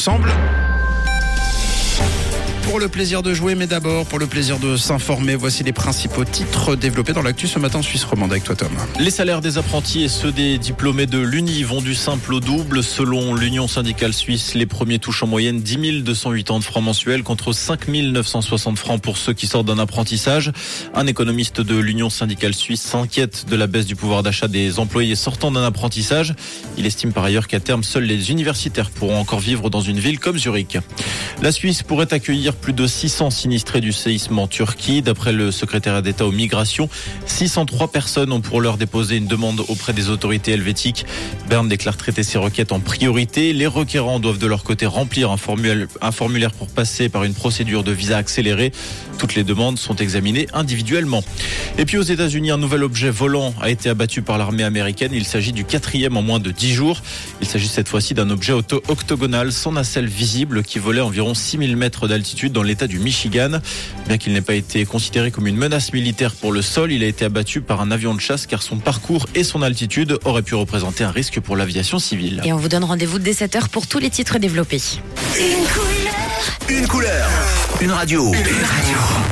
ensemble pour le plaisir de jouer, mais d'abord pour le plaisir de s'informer. Voici les principaux titres développés dans l'actu ce matin Suisse romande avec toi Tom. Les salaires des apprentis et ceux des diplômés de l'Uni vont du simple au double. Selon l'Union syndicale suisse, les premiers touchent en moyenne 10 280 francs mensuels contre 5 960 francs pour ceux qui sortent d'un apprentissage. Un économiste de l'Union syndicale suisse s'inquiète de la baisse du pouvoir d'achat des employés sortant d'un apprentissage. Il estime par ailleurs qu'à terme, seuls les universitaires pourront encore vivre dans une ville comme Zurich. La Suisse pourrait accueillir plus de 600 sinistrés du séisme en Turquie. D'après le secrétaire d'État aux migrations, 603 personnes ont pour l'heure déposé une demande auprès des autorités helvétiques. Berne déclare traiter ces requêtes en priorité. Les requérants doivent de leur côté remplir un formulaire, pour passer par une procédure de visa accélérée. Toutes les demandes sont examinées individuellement. Et puis aux États-Unis, un nouvel objet volant a été abattu par l'armée américaine. Il s'agit du quatrième en moins de 10 jours. Il s'agit cette fois-ci d'un objet octogonal sans nacelle visible qui volait environ 6000 mètres d'altitude dans l'état du Michigan. Bien qu'il n'ait pas été considéré comme une menace militaire pour le sol, il a été abattu par un avion de chasse car son parcours et son altitude auraient pu représenter un risque pour l'aviation civile. Et on vous donne rendez-vous dès 7h pour tous les titres développés. Une couleur. Une couleur. Une radio. Une radio.